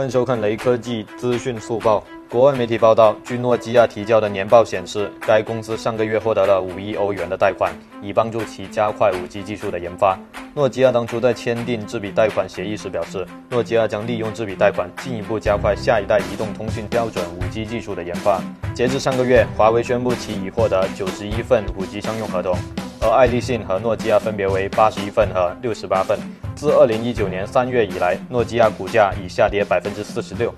欢迎收看雷科技资讯速报。国外媒体报道，据诺基亚提交的年报显示，该公司上个月获得了五亿欧元的贷款，以帮助其加快 5G 技术的研发。诺基亚当初在签订这笔贷款协议时表示，诺基亚将利用这笔贷款进一步加快下一代移动通讯标准 5G 技术的研发。截至上个月，华为宣布其已获得91份 5G 商用合同，而爱立信和诺基亚分别为八十一份和六十八份。自二零一九年三月以来，诺基亚股价已下跌百分之四十六。